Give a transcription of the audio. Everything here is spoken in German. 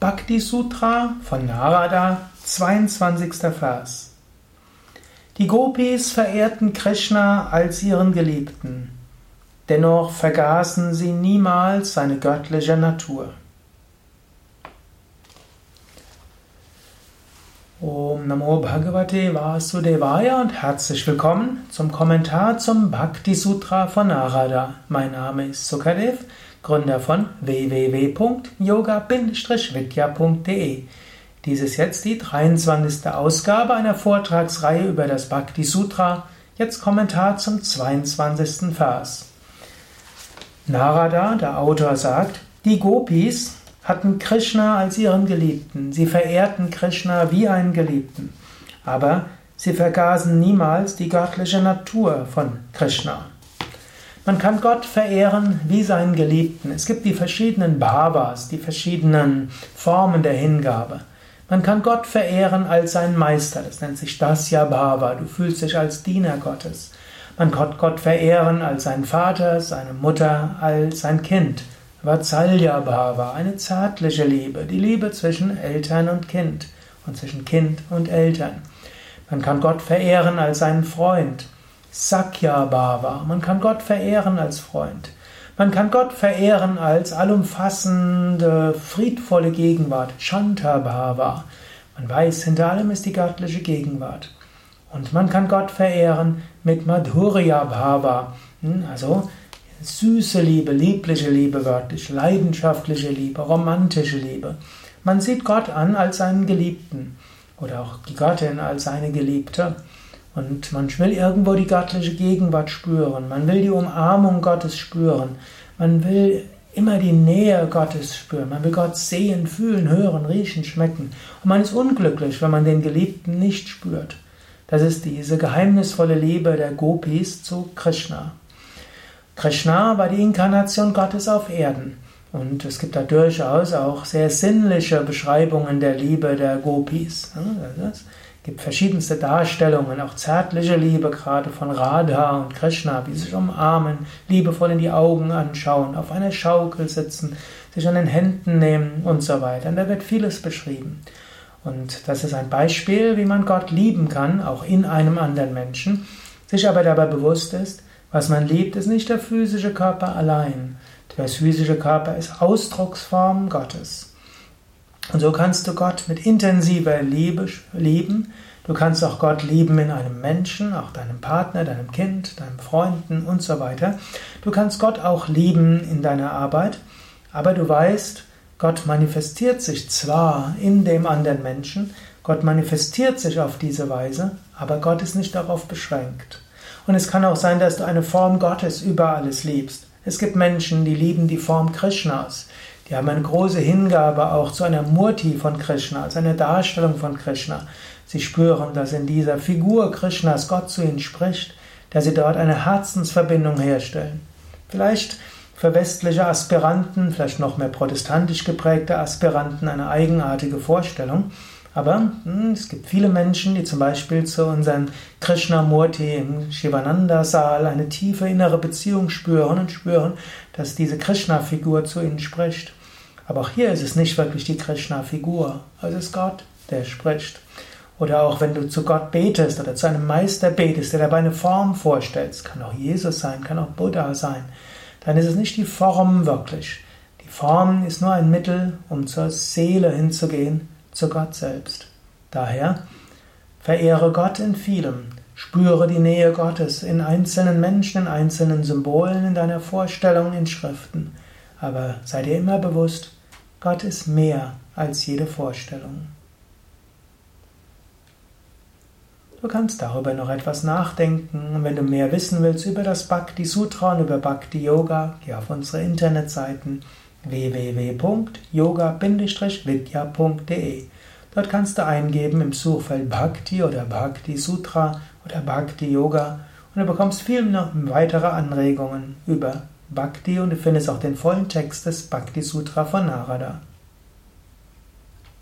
Bhakti Sutra von Narada, 22. Vers. Die Gopis verehrten Krishna als ihren Geliebten, dennoch vergaßen sie niemals seine göttliche Natur. Om Namo Bhagavate Vasudevaya und herzlich willkommen zum Kommentar zum Bhakti Sutra von Narada. Mein Name ist Sukadev, Gründer von www.yoga-vidya.de. Dies ist jetzt die 23. Ausgabe einer Vortragsreihe über das Bhakti Sutra. Jetzt Kommentar zum 22. Vers. Narada, der Autor, sagt, die Gopis, hatten Krishna als ihren Geliebten. Sie verehrten Krishna wie einen Geliebten. Aber sie vergaßen niemals die göttliche Natur von Krishna. Man kann Gott verehren wie seinen Geliebten. Es gibt die verschiedenen Bhavas, die verschiedenen Formen der Hingabe. Man kann Gott verehren als seinen Meister. Das nennt sich Dasya Bhava. Du fühlst dich als Diener Gottes. Man kann Gott verehren als seinen Vater, seine Mutter, als sein Kind. Vatsalya Bhava, eine zärtliche Liebe, die Liebe zwischen Eltern und Kind und zwischen Kind und Eltern. Man kann Gott verehren als seinen Freund. Sakya Bhava, man kann Gott verehren als Freund. Man kann Gott verehren als allumfassende, friedvolle Gegenwart. Shanta Bhava. Man weiß, hinter allem ist die göttliche Gegenwart. Und man kann Gott verehren mit Madhurya Bhava, hm, also süße Liebe, liebliche Liebe wörtlich, leidenschaftliche Liebe, romantische Liebe. Man sieht Gott an als seinen Geliebten oder auch die Göttin als seine Geliebte. Und man will irgendwo die göttliche Gegenwart spüren. Man will die Umarmung Gottes spüren. Man will immer die Nähe Gottes spüren. Man will Gott sehen, fühlen, hören, riechen, schmecken. Und man ist unglücklich, wenn man den Geliebten nicht spürt. Das ist diese geheimnisvolle Liebe der Gopis zu Krishna. Krishna war die Inkarnation Gottes auf Erden. Und es gibt da durchaus auch sehr sinnliche Beschreibungen der Liebe der Gopis. Es gibt verschiedenste Darstellungen, auch zärtliche Liebe, gerade von Radha und Krishna, wie sich umarmen, liebevoll in die Augen anschauen, auf einer Schaukel sitzen, sich an den Händen nehmen und so weiter. Und da wird vieles beschrieben. Und das ist ein Beispiel, wie man Gott lieben kann, auch in einem anderen Menschen, sich aber dabei bewusst ist, was man liebt, ist nicht der physische Körper allein. Der physische Körper ist Ausdrucksform Gottes. Und so kannst du Gott mit intensiver Liebe lieben. Du kannst auch Gott lieben in einem Menschen, auch deinem Partner, deinem Kind, deinen Freunden und so weiter. Du kannst Gott auch lieben in deiner Arbeit, aber du weißt, Gott manifestiert sich zwar in dem anderen Menschen, Gott manifestiert sich auf diese Weise, aber Gott ist nicht darauf beschränkt. Und es kann auch sein, dass du eine Form Gottes über alles liebst. Es gibt Menschen, die lieben die Form Krishnas. Die haben eine große Hingabe auch zu einer Murti von Krishna, als einer Darstellung von Krishna. Sie spüren, dass in dieser Figur Krishnas Gott zu ihnen spricht, dass sie dort eine Herzensverbindung herstellen. Vielleicht für westliche Aspiranten, vielleicht noch mehr protestantisch geprägte Aspiranten, eine eigenartige Vorstellung. Aber hm, es gibt viele Menschen, die zum Beispiel zu unserem Krishnamurti im Shivananda-Saal eine tiefe innere Beziehung spüren und spüren, dass diese Krishna-Figur zu ihnen spricht. Aber auch hier ist es nicht wirklich die Krishna-Figur, es ist Gott, der spricht. Oder auch wenn du zu Gott betest oder zu einem Meister betest, der dabei eine Form vorstellt, kann auch Jesus sein, kann auch Buddha sein, dann ist es nicht die Form wirklich. Die Form ist nur ein Mittel, um zur Seele hinzugehen, zu Gott selbst. Daher verehre Gott in vielem, spüre die Nähe Gottes in einzelnen Menschen, in einzelnen Symbolen, in deiner Vorstellung, in Schriften. Aber sei dir immer bewusst, Gott ist mehr als jede Vorstellung. Du kannst darüber noch etwas nachdenken und wenn du mehr wissen willst über das Bhakti Sutra und über Bhakti Yoga, geh auf unsere Internetseiten www.yoga-vidya.de. Dort kannst du eingeben im Suchfeld Bhakti oder Bhakti Sutra oder Bhakti Yoga und du bekommst viel noch weitere Anregungen über Bhakti und du findest auch den vollen Text des Bhakti Sutra von Narada.